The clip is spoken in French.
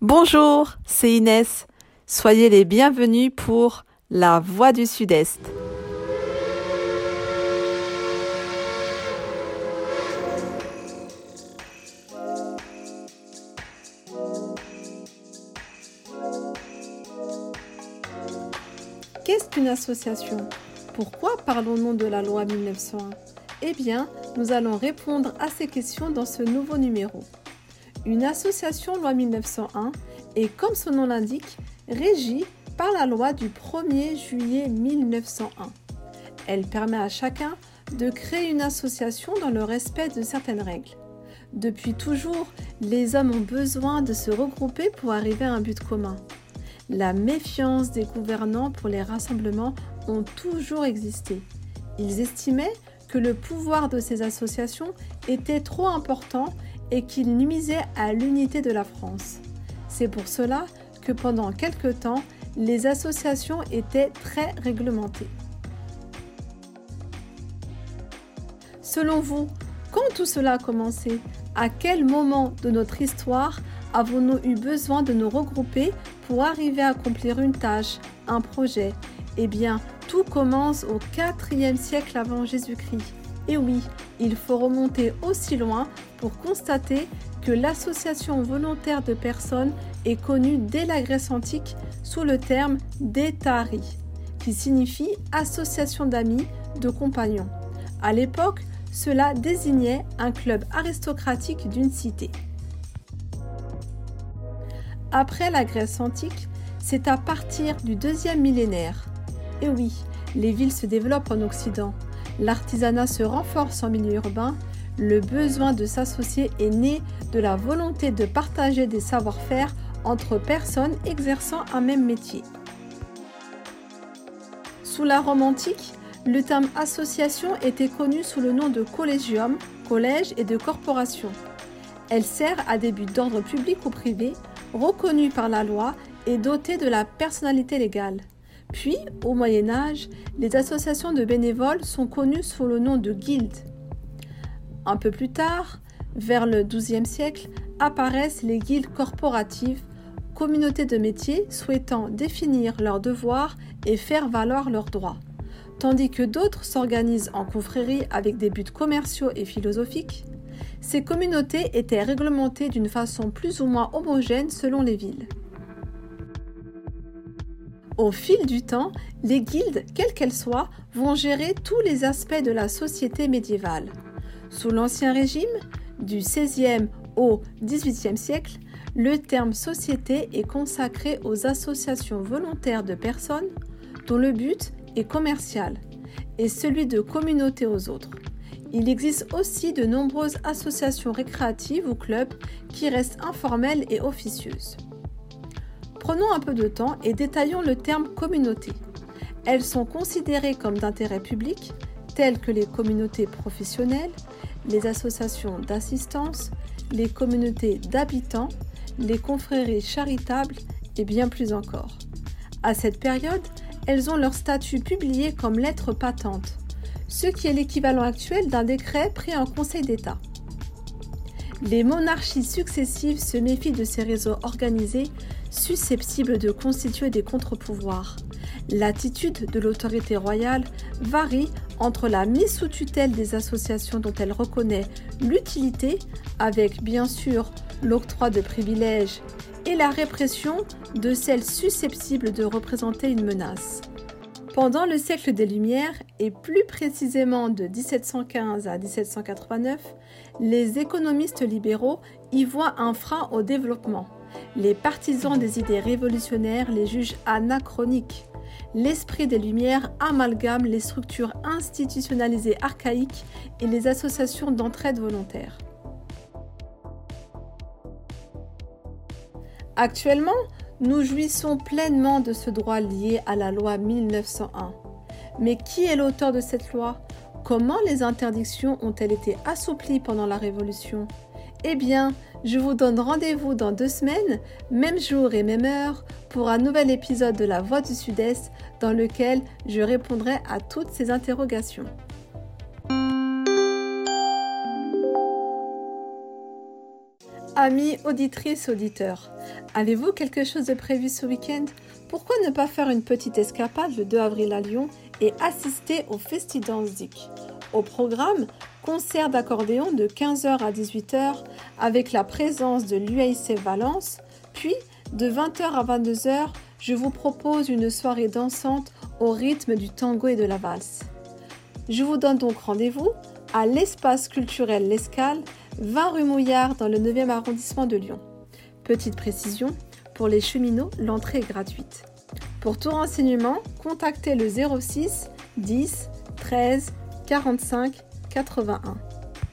Bonjour, c'est Inès. Soyez les bienvenus pour La Voix du Sud-Est. Qu'est-ce qu'une association? Pourquoi parlons-nous de la loi 1901 Eh bien, nous allons répondre à ces questions dans ce nouveau numéro. Une association loi 1901 est, comme son nom l'indique, régie par la loi du 1er juillet 1901. Elle permet à chacun de créer une association dans le respect de certaines règles. Depuis toujours, les hommes ont besoin de se regrouper pour arriver à un but commun. La méfiance des gouvernants pour les rassemblements ont toujours existé. Ils estimaient que le pouvoir de ces associations était trop important et qu'il nuisait à l'unité de la France. C'est pour cela que pendant quelque temps, les associations étaient très réglementées. Selon vous, quand tout cela a commencé À quel moment de notre histoire avons-nous eu besoin de nous regrouper pour arriver à accomplir une tâche, un projet? Eh bien, tout commence au IVe siècle avant Jésus-Christ. Et oui, il faut remonter aussi loin pour constater que l'association volontaire de personnes est connue dès la Grèce antique sous le terme d'étari, qui signifie association d'amis, de compagnons. À l'époque, cela désignait un club aristocratique d'une cité. Après la Grèce antique, c'est à partir du deuxième millénaire. Et oui, les villes se développent en Occident. L'artisanat se renforce en milieu urbain. Le besoin de s'associer est né de la volonté de partager des savoir-faire entre personnes exerçant un même métier. Sous la Rome antique, le terme association était connu sous le nom de collegium, collège et de corporation. Elle sert à des buts d'ordre public ou privé, reconnue par la loi et dotée de la personnalité légale. Puis, au Moyen Âge, les associations de bénévoles sont connues sous le nom de guildes. Un peu plus tard, vers le XIIe siècle, apparaissent les guildes corporatives, communautés de métiers souhaitant définir leurs devoirs et faire valoir leurs droits, tandis que d'autres s'organisent en confréries avec des buts commerciaux et philosophiques. Ces communautés étaient réglementées d'une façon plus ou moins homogène selon les villes. Au fil du temps, les guildes, quelles qu'elles soient, vont gérer tous les aspects de la société médiévale. Sous l'Ancien Régime, du XVIe au XVIIIe siècle, le terme société est consacré aux associations volontaires de personnes dont le but est commercial et celui de communauté aux autres. Il existe aussi de nombreuses associations récréatives ou clubs qui restent informelles et officieuses. Prenons un peu de temps et détaillons le terme communauté. Elles sont considérées comme d'intérêt public, telles que les communautés professionnelles, les associations d'assistance, les communautés d'habitants, les confréries charitables et bien plus encore. À cette période, elles ont leur statut publié comme lettre patente, ce qui est l'équivalent actuel d'un décret pris en Conseil d'État. Les monarchies successives se méfient de ces réseaux organisés susceptibles de constituer des contre-pouvoirs. L'attitude de l'autorité royale varie entre la mise sous tutelle des associations dont elle reconnaît l'utilité, avec bien sûr l'octroi de privilèges, et la répression de celles susceptibles de représenter une menace. Pendant le siècle des Lumières, et plus précisément de 1715 à 1789, les économistes libéraux y voient un frein au développement. Les partisans des idées révolutionnaires les jugent anachroniques. L'esprit des Lumières amalgame les structures institutionnalisées archaïques et les associations d'entraide volontaire. Actuellement, nous jouissons pleinement de ce droit lié à la loi 1901. Mais qui est l'auteur de cette loi? Comment les interdictions ont-elles été assouplies pendant la Révolution? Eh bien, je vous donne rendez-vous dans deux semaines, même jour et même heure, pour un nouvel épisode de La Voix du Sud-Est dans lequel je répondrai à toutes ces interrogations. Amis auditrices, auditeurs, avez-vous quelque chose de prévu ce week-end? Pourquoi ne pas faire une petite escapade le 2 avril à Lyon et assister au Festidance Dick Au programme, concert d'accordéon de 15h à 18h avec la présence de l'UIC Valence, puis de 20h à 22h, je vous propose une soirée dansante au rythme du tango et de la valse. Je vous donne donc rendez-vous à l'espace culturel L'Escale 20 rue Mouillard dans le 9e arrondissement de Lyon. Petite précision, pour les cheminots, l'entrée est gratuite. Pour tout renseignement, contactez le 06 10 13 45 81.